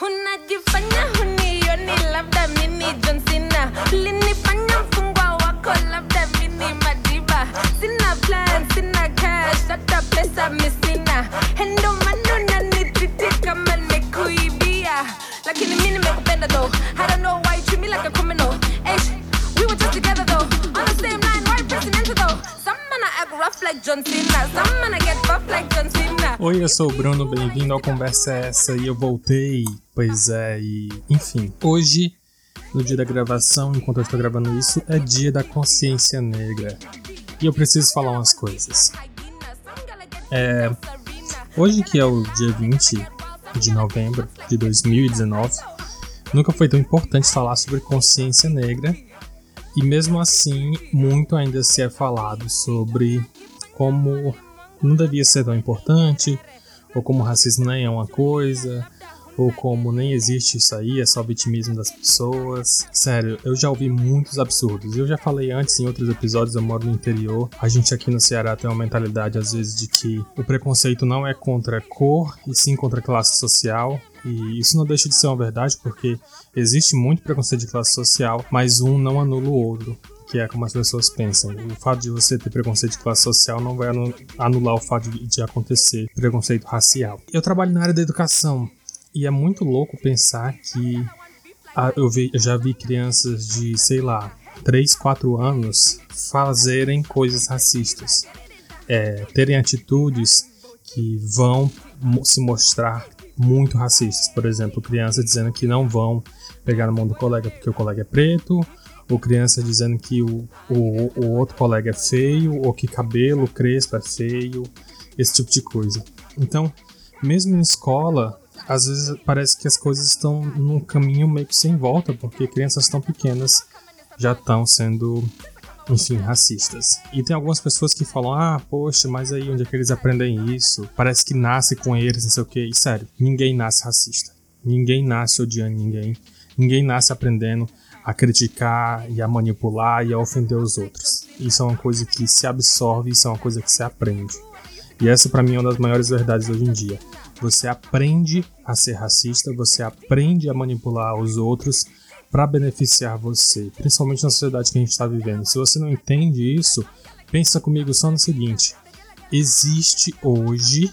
unajifanya Oi, eu sou o Bruno, bem-vindo ao Conversa Essa e eu voltei. Pois é, e enfim, hoje, no dia da gravação, enquanto eu estou gravando isso, é dia da consciência negra. E eu preciso falar umas coisas. É, hoje, que é o dia 20 de novembro de 2019, nunca foi tão importante falar sobre consciência negra. E mesmo assim, muito ainda se é falado sobre como não devia ser tão importante, ou como racismo nem é uma coisa, ou como nem existe isso aí, é só vitimismo das pessoas. Sério, eu já ouvi muitos absurdos. Eu já falei antes em outros episódios, eu moro no interior. A gente aqui no Ceará tem uma mentalidade às vezes de que o preconceito não é contra cor e sim contra classe social. E isso não deixa de ser uma verdade, porque existe muito preconceito de classe social, mas um não anula o outro que é como as pessoas pensam. O fato de você ter preconceito de classe social não vai anular o fato de, acontecer preconceito racial. Eu trabalho na área da educação e é muito louco pensar que ah, eu, eu já vi crianças de, sei lá, 3, 4 anos fazerem coisas racistas, é, terem atitudes que vão se mostrar muito racistas. Por exemplo, crianças dizendo que não vão pegar na mão do colega porque o colega é preto, ou criança dizendo que o, o, o outro colega é feio, ou que cabelo crespo é feio, esse tipo de coisa. Então, mesmo em escola, às vezes parece que as coisas estão num caminho meio que sem volta, porque crianças tão pequenas já estão sendo, enfim, racistas. E tem algumas pessoas que falam: ah, poxa, mas aí onde é que eles aprendem isso? Parece que nasce com eles, não sei o que. E sério, ninguém nasce racista. Ninguém nasce odiando ninguém. Ninguém nasce aprendendo a criticar e a manipular e a ofender os outros. Isso é uma coisa que se absorve, isso é uma coisa que se aprende. E essa para mim é uma das maiores verdades hoje em dia. Você aprende a ser racista, você aprende a manipular os outros para beneficiar você, principalmente na sociedade que a gente está vivendo. Se você não entende isso, pensa comigo só no seguinte: existe hoje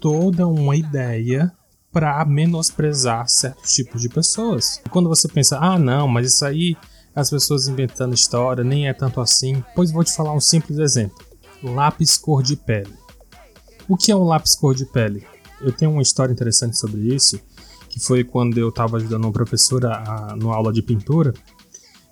toda uma ideia para menosprezar certos tipos de pessoas. Quando você pensa, ah, não, mas isso aí as pessoas inventando história, nem é tanto assim. Pois vou te falar um simples exemplo: lápis cor de pele. O que é um lápis cor de pele? Eu tenho uma história interessante sobre isso, que foi quando eu estava ajudando uma professora a, aula de pintura.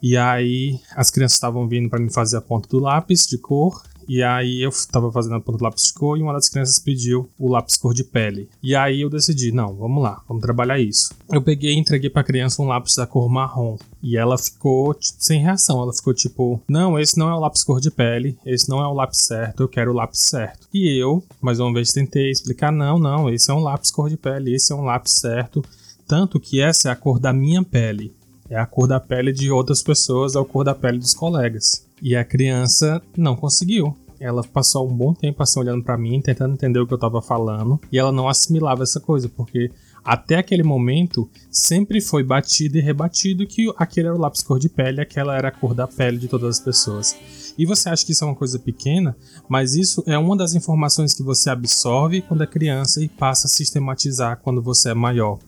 E aí as crianças estavam vindo para me fazer a ponta do lápis de cor e aí eu tava fazendo a ponta do lápis de cor e uma das crianças pediu o lápis cor de pele. E aí eu decidi, não, vamos lá, vamos trabalhar isso. Eu peguei e entreguei pra criança um lápis da cor marrom. E ela ficou tipo, sem reação. Ela ficou tipo, não, esse não é o lápis cor de pele, esse não é o lápis certo, eu quero o lápis certo. E eu, mais uma vez, tentei explicar, não, não, esse é um lápis cor de pele, esse é um lápis certo. Tanto que essa é a cor da minha pele. É a cor da pele de outras pessoas, é a cor da pele dos colegas. E a criança não conseguiu. Ela passou um bom tempo assim olhando para mim, tentando entender o que eu tava falando, e ela não assimilava essa coisa, porque até aquele momento sempre foi batido e rebatido que aquele era o lápis cor de pele, aquela era a cor da pele de todas as pessoas. E você acha que isso é uma coisa pequena, mas isso é uma das informações que você absorve quando é criança e passa a sistematizar quando você é maior.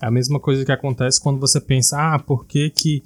É a mesma coisa que acontece quando você pensa, ah, por que, que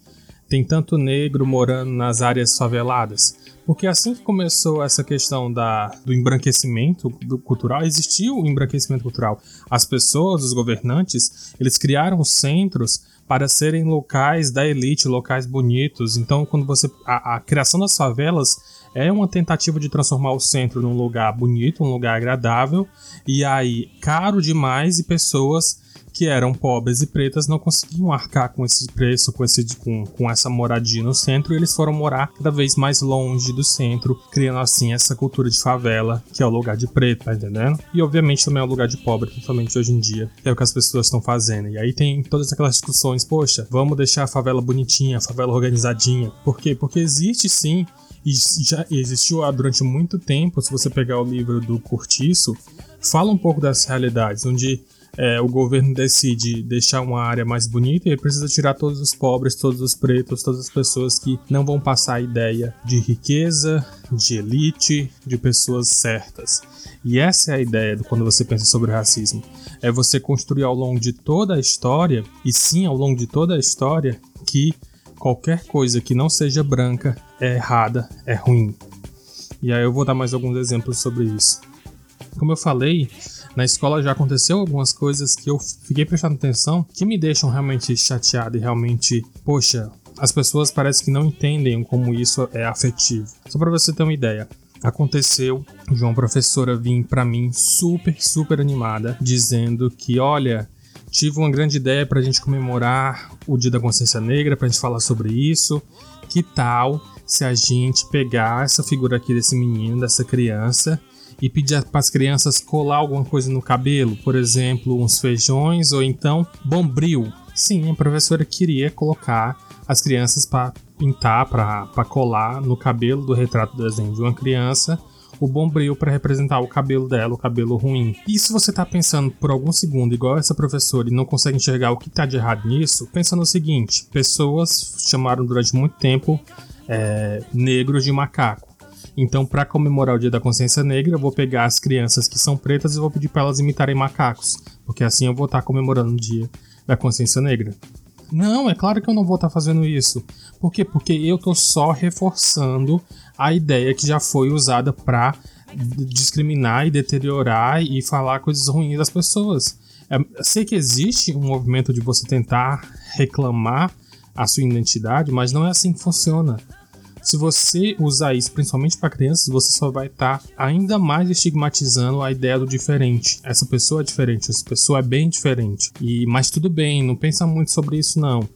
tem tanto negro morando nas áreas faveladas? Porque assim que começou essa questão da, do embranquecimento do cultural, existiu o embranquecimento cultural. As pessoas, os governantes, eles criaram centros para serem locais da elite, locais bonitos. Então, quando você a, a criação das favelas é uma tentativa de transformar o centro num lugar bonito, um lugar agradável, e aí caro demais e pessoas que eram pobres e pretas não conseguiam arcar com esse preço, com, esse, com, com essa moradia no centro, e eles foram morar cada vez mais longe do centro, criando assim essa cultura de favela, que é o lugar de preto, tá entendendo? E obviamente também é o lugar de pobre, principalmente hoje em dia, é o que as pessoas estão fazendo. E aí tem todas aquelas discussões, poxa, vamos deixar a favela bonitinha, a favela organizadinha. Por quê? Porque existe sim e já existiu durante muito tempo, se você pegar o livro do Curtiço, fala um pouco das realidades, onde é, o governo decide deixar uma área mais bonita e ele precisa tirar todos os pobres, todos os pretos, todas as pessoas que não vão passar a ideia de riqueza, de elite, de pessoas certas. E essa é a ideia quando você pensa sobre racismo. É você construir ao longo de toda a história, e sim ao longo de toda a história, que qualquer coisa que não seja branca é errada, é ruim. E aí eu vou dar mais alguns exemplos sobre isso. Como eu falei, na escola já aconteceu algumas coisas que eu fiquei prestando atenção que me deixam realmente chateado e realmente, poxa, as pessoas parecem que não entendem como isso é afetivo. Só para você ter uma ideia, aconteceu de uma professora vir para mim super, super animada, dizendo que, olha, tive uma grande ideia para a gente comemorar o Dia da Consciência Negra, para a gente falar sobre isso. Que tal se a gente pegar essa figura aqui desse menino, dessa criança, e pedir para as crianças colar alguma coisa no cabelo, por exemplo, uns feijões ou então bombril. Sim, a professora queria colocar as crianças para pintar, para colar no cabelo do retrato do desenho de uma criança o bombril para representar o cabelo dela, o cabelo ruim. E se você tá pensando por algum segundo igual essa professora e não consegue enxergar o que tá de errado nisso, pensa no seguinte: pessoas chamaram durante muito tempo é, negros de macaco. Então, para comemorar o Dia da Consciência Negra, eu vou pegar as crianças que são pretas e vou pedir para elas imitarem macacos, porque assim eu vou estar tá comemorando o Dia da Consciência Negra. Não, é claro que eu não vou estar tá fazendo isso. Por quê? Porque eu tô só reforçando a ideia que já foi usada para discriminar e deteriorar e falar coisas ruins das pessoas. É, sei que existe um movimento de você tentar reclamar a sua identidade, mas não é assim que funciona. Se você usar isso principalmente para crianças, você só vai estar tá ainda mais estigmatizando a ideia do diferente. Essa pessoa é diferente, essa pessoa é bem diferente. E mas tudo bem, não pensa muito sobre isso não.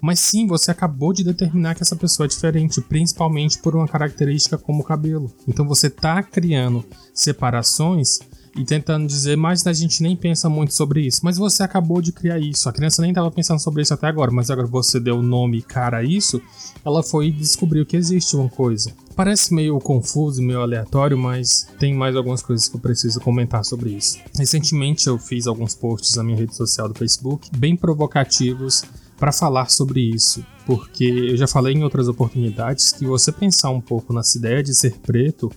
Mas sim, você acabou de determinar que essa pessoa é diferente, principalmente por uma característica como o cabelo. Então você está criando separações e tentando dizer, mas a gente nem pensa muito sobre isso. Mas você acabou de criar isso. A criança nem estava pensando sobre isso até agora, mas agora você deu nome cara a isso, ela foi e descobriu que existe uma coisa. Parece meio confuso, meio aleatório, mas tem mais algumas coisas que eu preciso comentar sobre isso. Recentemente eu fiz alguns posts na minha rede social do Facebook, bem provocativos para falar sobre isso, porque eu já falei em outras oportunidades que você pensar um pouco nessa ideia de ser preto,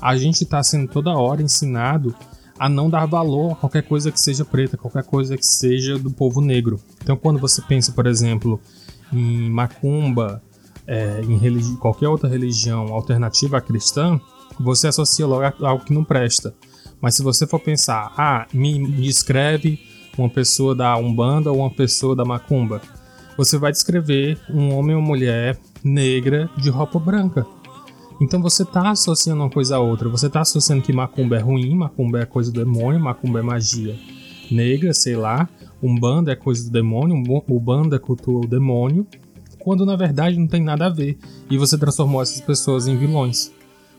a gente está sendo toda hora ensinado a não dar valor a qualquer coisa que seja preta, qualquer coisa que seja do povo negro. Então, quando você pensa, por exemplo, em macumba, é, em qualquer outra religião alternativa à cristã, você associa logo a algo que não presta. Mas se você for pensar, ah, me descreve uma pessoa da Umbanda ou uma pessoa da Macumba, você vai descrever um homem ou mulher negra de roupa branca. Então você está associando uma coisa a outra. Você está associando que macumba é ruim, macumba é coisa do demônio, macumba é magia negra, sei lá. Umbanda é coisa do demônio, Umbanda cultua o demônio. Quando na verdade não tem nada a ver. E você transformou essas pessoas em vilões.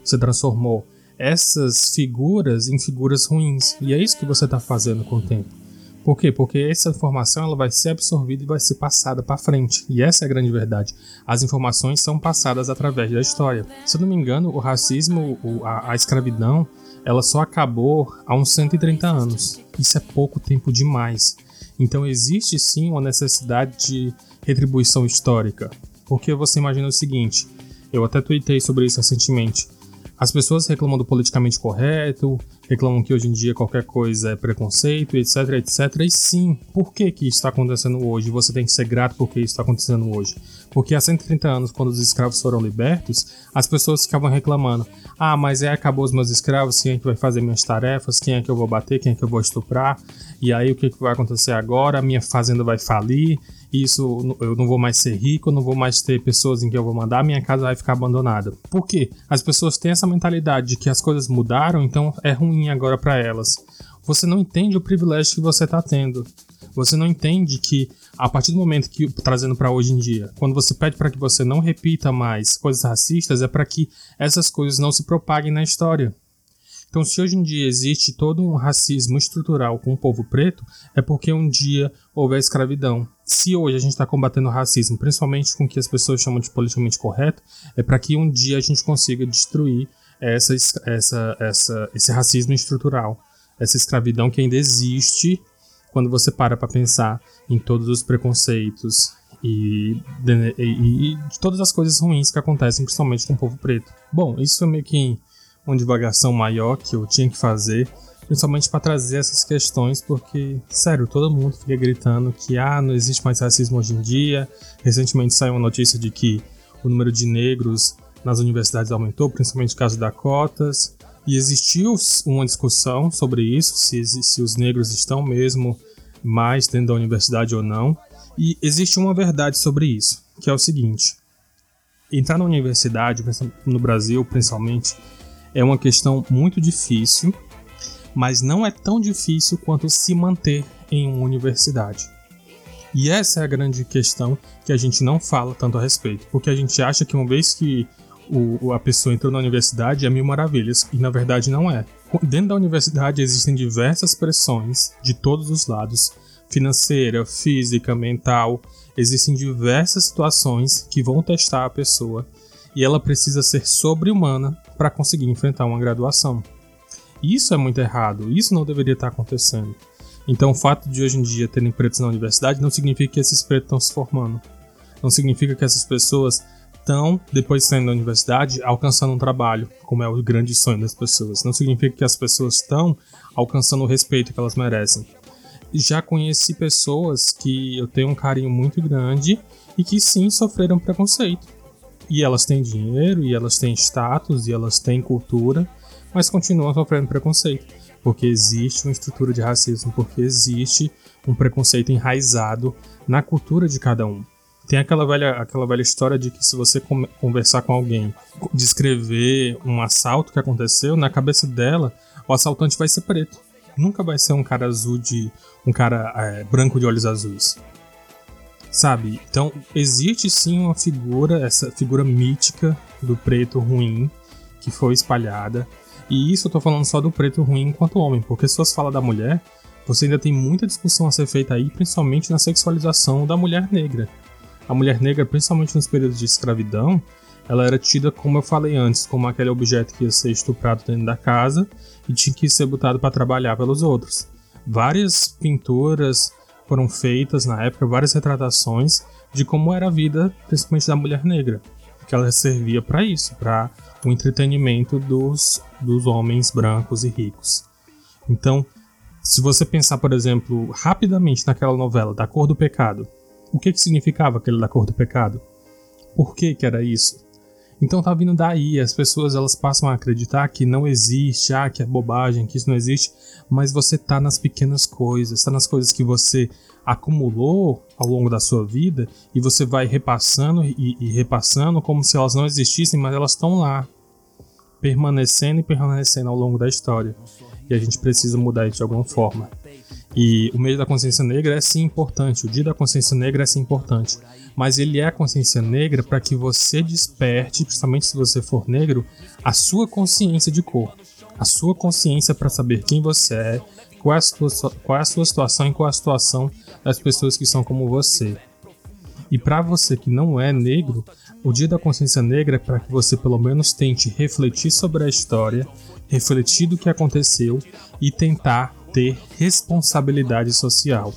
Você transformou essas figuras em figuras ruins. E é isso que você está fazendo com o tempo. Por quê? Porque essa informação ela vai ser absorvida e vai ser passada para frente. E essa é a grande verdade. As informações são passadas através da história. Se eu não me engano, o racismo, a, a escravidão, ela só acabou há uns 130 anos. Isso é pouco tempo demais. Então existe sim uma necessidade de retribuição histórica. Porque você imagina o seguinte, eu até tuitei sobre isso recentemente. As pessoas reclamam do politicamente correto, reclamam que hoje em dia qualquer coisa é preconceito, etc, etc. E sim, por que que isso está acontecendo hoje? Você tem que ser grato porque isso está acontecendo hoje. Porque há 130 anos, quando os escravos foram libertos, as pessoas ficavam reclamando: ah, mas é, acabou os meus escravos, quem é que vai fazer minhas tarefas, quem é que eu vou bater, quem é que eu vou estuprar, e aí o que, que vai acontecer agora? A minha fazenda vai falir, isso eu não vou mais ser rico, eu não vou mais ter pessoas em que eu vou mandar, minha casa vai ficar abandonada. Por quê? As pessoas têm essa mentalidade de que as coisas mudaram, então é ruim agora para elas. Você não entende o privilégio que você está tendo. Você não entende que a partir do momento que trazendo para hoje em dia, quando você pede para que você não repita mais coisas racistas, é para que essas coisas não se propaguem na história. Então, se hoje em dia existe todo um racismo estrutural com o povo preto, é porque um dia houve a escravidão. Se hoje a gente está combatendo o racismo, principalmente com o que as pessoas chamam de politicamente correto, é para que um dia a gente consiga destruir essa, essa, essa, esse racismo estrutural, essa escravidão que ainda existe quando você para para pensar em todos os preconceitos e, e, e, de todas as coisas ruins que acontecem, principalmente com o povo preto. Bom, isso foi meio que uma divagação maior que eu tinha que fazer, principalmente para trazer essas questões, porque, sério, todo mundo fica gritando que ah, não existe mais racismo hoje em dia. Recentemente saiu uma notícia de que o número de negros nas universidades aumentou, principalmente no caso da cotas. E existiu uma discussão sobre isso, se, se os negros estão mesmo mais dentro da universidade ou não. E existe uma verdade sobre isso, que é o seguinte: entrar na universidade, no Brasil principalmente, é uma questão muito difícil, mas não é tão difícil quanto se manter em uma universidade. E essa é a grande questão que a gente não fala tanto a respeito, porque a gente acha que uma vez que o, a pessoa entrou na universidade é mil maravilhas, e na verdade não é. Dentro da universidade existem diversas pressões de todos os lados financeira, física, mental. Existem diversas situações que vão testar a pessoa e ela precisa ser sobre-humana para conseguir enfrentar uma graduação. Isso é muito errado, isso não deveria estar acontecendo. Então, o fato de hoje em dia terem pretos na universidade não significa que esses pretos estão se formando. Não significa que essas pessoas estão, depois de saindo da universidade, alcançando um trabalho, como é o grande sonho das pessoas. Não significa que as pessoas estão alcançando o respeito que elas merecem. Já conheci pessoas que eu tenho um carinho muito grande e que sim sofreram preconceito. E elas têm dinheiro, e elas têm status, e elas têm cultura, mas continuam sofrendo preconceito. Porque existe uma estrutura de racismo, porque existe um preconceito enraizado na cultura de cada um. Tem aquela velha, aquela velha história de que se você conversar com alguém, descrever um assalto que aconteceu, na cabeça dela, o assaltante vai ser preto. Nunca vai ser um cara azul de. um cara é, branco de olhos azuis. Sabe? Então, existe sim uma figura, essa figura mítica do preto ruim que foi espalhada. E isso eu tô falando só do preto ruim enquanto homem, porque se você fala da mulher, você ainda tem muita discussão a ser feita aí, principalmente na sexualização da mulher negra a mulher negra, principalmente nos períodos de escravidão, ela era tida, como eu falei antes, como aquele objeto que ia ser estuprado dentro da casa e tinha que ser botado para trabalhar pelos outros. Várias pinturas foram feitas na época, várias retratações de como era a vida, principalmente da mulher negra, que ela servia para isso, para o entretenimento dos, dos homens brancos e ricos. Então, se você pensar, por exemplo, rapidamente naquela novela da Cor do Pecado, o que, que significava aquele da cor do pecado? Por que, que era isso? Então tá vindo daí, as pessoas elas passam a acreditar que não existe, ah, que é bobagem, que isso não existe, mas você tá nas pequenas coisas, tá nas coisas que você acumulou ao longo da sua vida e você vai repassando e, e repassando como se elas não existissem, mas elas estão lá, permanecendo e permanecendo ao longo da história. E a gente precisa mudar isso de alguma forma. E o mês da consciência negra é sim importante, o dia da consciência negra é sim importante, mas ele é a consciência negra para que você desperte, principalmente se você for negro, a sua consciência de cor, a sua consciência para saber quem você é, qual é, sua, qual é a sua situação e qual é a situação das pessoas que são como você. E para você que não é negro, o Dia da Consciência Negra é para que você pelo menos tente refletir sobre a história, refletir do que aconteceu e tentar ter responsabilidade social.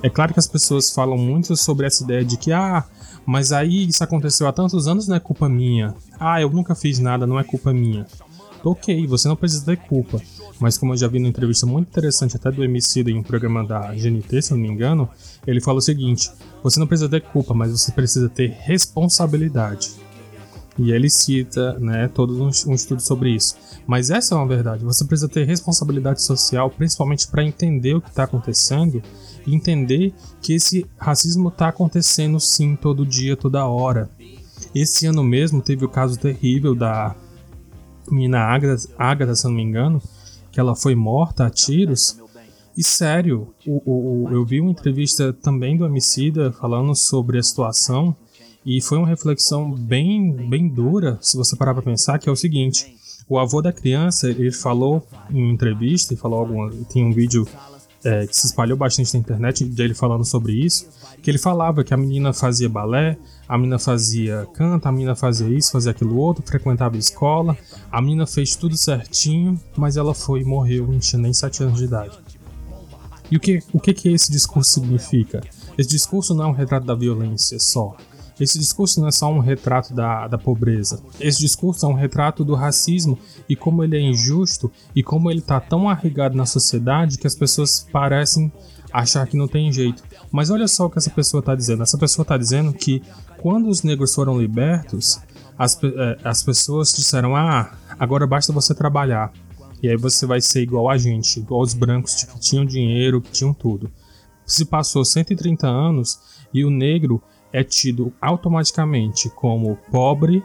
É claro que as pessoas falam muito sobre essa ideia de que, ah, mas aí isso aconteceu há tantos anos, não é culpa minha. Ah, eu nunca fiz nada, não é culpa minha. Ok, você não precisa ter culpa. Mas como eu já vi numa entrevista muito interessante até do Emicida em um programa da GNT, se não me engano, ele fala o seguinte: você não precisa ter culpa, mas você precisa ter responsabilidade. E ele cita né, todo um, um estudo sobre isso. Mas essa é uma verdade. Você precisa ter responsabilidade social, principalmente para entender o que está acontecendo e entender que esse racismo está acontecendo sim todo dia, toda hora. Esse ano mesmo teve o caso terrível da menina Agatha se não me engano, que ela foi morta a tiros. E sério, o, o, eu vi uma entrevista também do homicida falando sobre a situação e foi uma reflexão bem, bem dura, se você parar para pensar, que é o seguinte: o avô da criança, ele falou em entrevista, falou alguma, tem um vídeo é, que se espalhou bastante na internet dele falando sobre isso, que ele falava que a menina fazia balé, a menina fazia canto, a menina fazia isso, fazia aquilo outro, frequentava escola, a menina fez tudo certinho, mas ela foi e morreu, não tinha nem 7 anos de idade. E o que, o que, que esse discurso significa? Esse discurso não é um retrato da violência só. Esse discurso não é só um retrato da, da pobreza. Esse discurso é um retrato do racismo e como ele é injusto e como ele está tão arraigado na sociedade que as pessoas parecem achar que não tem jeito. Mas olha só o que essa pessoa está dizendo. Essa pessoa está dizendo que quando os negros foram libertos, as, é, as pessoas disseram: Ah, agora basta você trabalhar. E aí você vai ser igual a gente, igual os brancos que tinham dinheiro, que tinham tudo. Se passou 130 anos e o negro é tido automaticamente como pobre,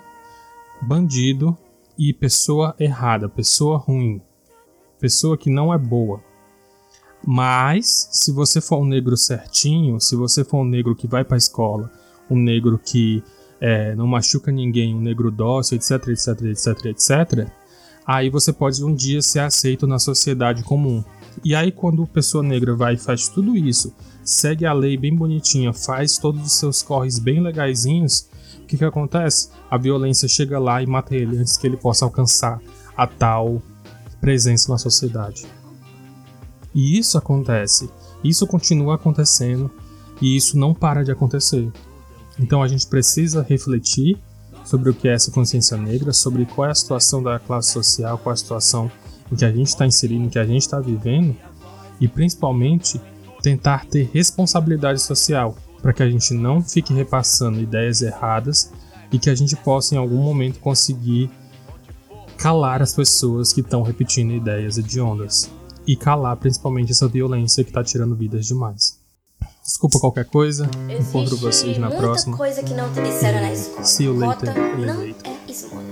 bandido e pessoa errada, pessoa ruim, pessoa que não é boa. Mas se você for um negro certinho, se você for um negro que vai para a escola, um negro que é, não machuca ninguém, um negro dócil, etc, etc, etc, etc, aí você pode um dia ser aceito na sociedade comum. E aí quando a pessoa negra vai e faz tudo isso, segue a lei bem bonitinha, faz todos os seus corres bem legaisinhos, o que que acontece? A violência chega lá e mata ele antes que ele possa alcançar a tal presença na sociedade. E isso acontece, isso continua acontecendo e isso não para de acontecer. Então a gente precisa refletir sobre o que é essa consciência negra, sobre qual é a situação da classe social, qual é a situação em que a gente está inserido, em que a gente está vivendo, e principalmente tentar ter responsabilidade social, para que a gente não fique repassando ideias erradas e que a gente possa em algum momento conseguir calar as pessoas que estão repetindo ideias hediondas e calar principalmente essa violência que está tirando vidas demais. Desculpa qualquer coisa. Encontro vocês na muita próxima. coisa que não te disseram na escola. See you later, Cota não é esmola.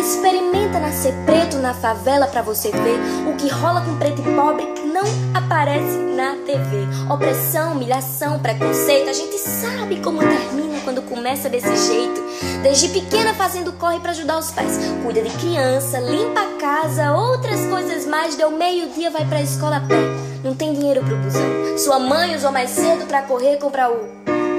Experimenta nascer preto na favela pra você ver o que rola com preto e pobre não aparece na TV. Opressão, humilhação, preconceito, a gente sabe como termina quando começa desse jeito. Desde pequena fazendo corre pra ajudar os pais. Cuida de criança, limpa a casa, outras coisas mais. Deu meio-dia, vai pra escola a pé. Não tem dinheiro pro busão. Sua mãe usou mais cedo pra correr comprar o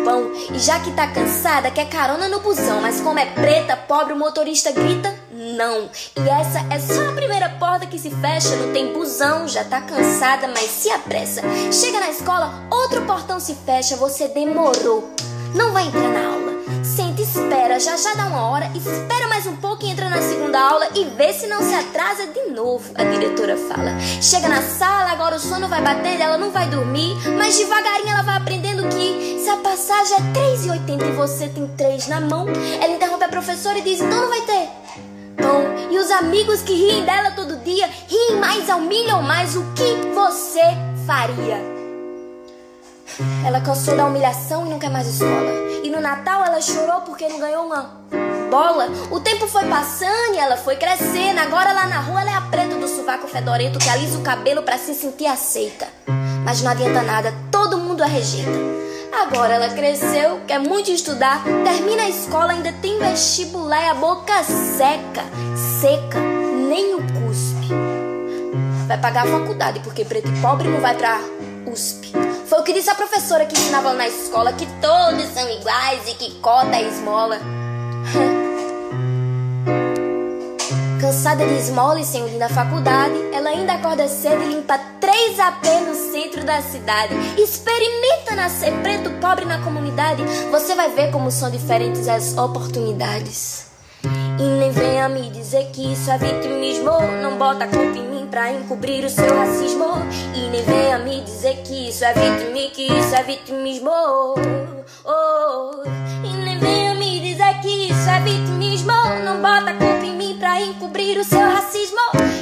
pão. E já que tá cansada, quer carona no busão. Mas como é preta, pobre, o motorista grita não. E essa é só a primeira porta que se fecha. Não tem busão, já tá cansada, mas se apressa. Chega na escola, outro portão se fecha. Você demorou. Não vai entrar na aula. Senta, espera, já já dá uma hora, espera mais um pouco e entra na segunda aula e vê se não se atrasa de novo, a diretora fala. Chega na sala, agora o sono vai batendo, ela não vai dormir, mas devagarinho ela vai aprendendo que se a passagem é 3,80 e você tem 3 na mão, ela interrompe a professora e diz: então não vai ter. Bom, e os amigos que riem dela todo dia riem mais ao milhão mais o que você faria? Ela cansou da humilhação e não quer mais escola. E no Natal ela chorou porque não ganhou uma bola. O tempo foi passando e ela foi crescendo. Agora lá na rua ela é a preta do sovaco fedorento que alisa o cabelo para se sentir aceita. Mas não adianta nada, todo mundo a rejeita. Agora ela cresceu, quer muito estudar, termina a escola, ainda tem vestibular e a boca seca, seca, nem o cuspe. Vai pagar a faculdade porque preto e pobre não vai pra USP. Foi o que disse a professora que ensinava na escola que todos são iguais e que cota é esmola. Cansada de esmola e sem ir na faculdade, ela ainda acorda cedo e limpa três AP no centro da cidade. Experimenta nascer preto pobre na comunidade, você vai ver como são diferentes as oportunidades. E nem venha me dizer que isso é vitimismo. Não bota a culpa em mim pra encobrir o seu racismo. E nem venha me dizer que isso é vitimi, que isso é vitimismo. Oh, e isso é vitimismo. Não bota a culpa em mim pra encobrir o seu racismo.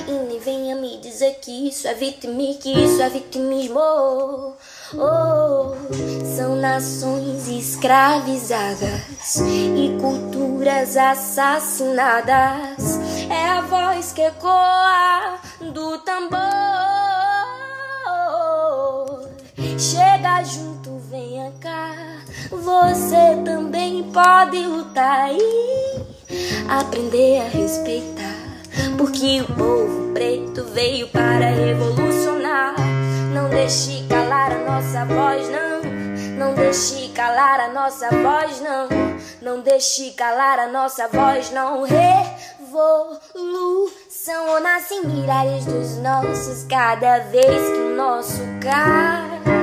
E nem venha me dizer que isso é vitimi, que isso é vitimismo. Oh, são nações escravizadas e culturas assassinadas. É a voz que ecoa do tambor. Chega junto, venha cá. Você também pode lutar e aprender a respeitar. Porque o povo preto veio para revolucionar. Não deixe calar a nossa voz, não. Não deixe calar a nossa voz, não. Não deixe calar a nossa voz, não. Revolução nascem milhares dos nossos cada vez que o nosso carro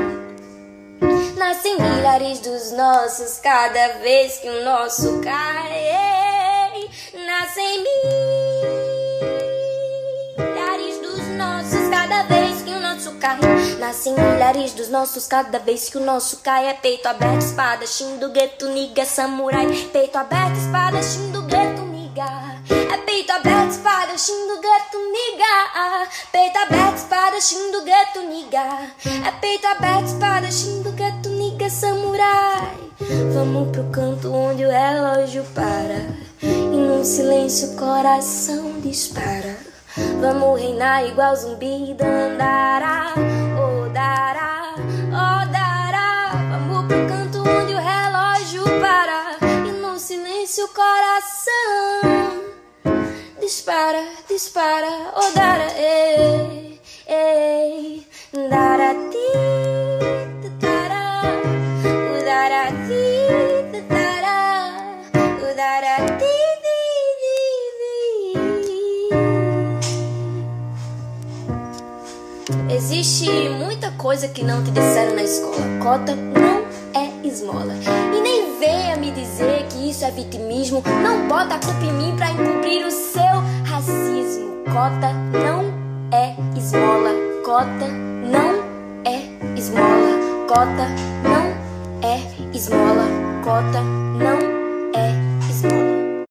Nascem milhares dos nossos cada vez que o nosso cai. Nascem milhares dos nossos cada vez que o nosso cai. Nascem milhares dos nossos cada vez que o nosso cai. É peito aberto, espada, do gueto, niga, samurai. Peito aberto, espada, do gueto, niga. É peito aberto, espada, do gueto, niga. Peito aberto, espada, do gueto, niga. É peito aberto, espada, do Vamos pro canto onde o relógio para. E num silêncio o coração dispara. Vamos reinar igual zumbi dandará, oh dará, oh dará. Vamos pro canto onde o relógio para. E num silêncio o coração dispara, dispara, oh dará, ei, coisa que não te disseram na escola. Cota não é esmola. E nem venha me dizer que isso é vitimismo. Não bota a culpa em mim pra encobrir o seu racismo. Cota não é esmola. Cota não é esmola. Cota não é esmola. Cota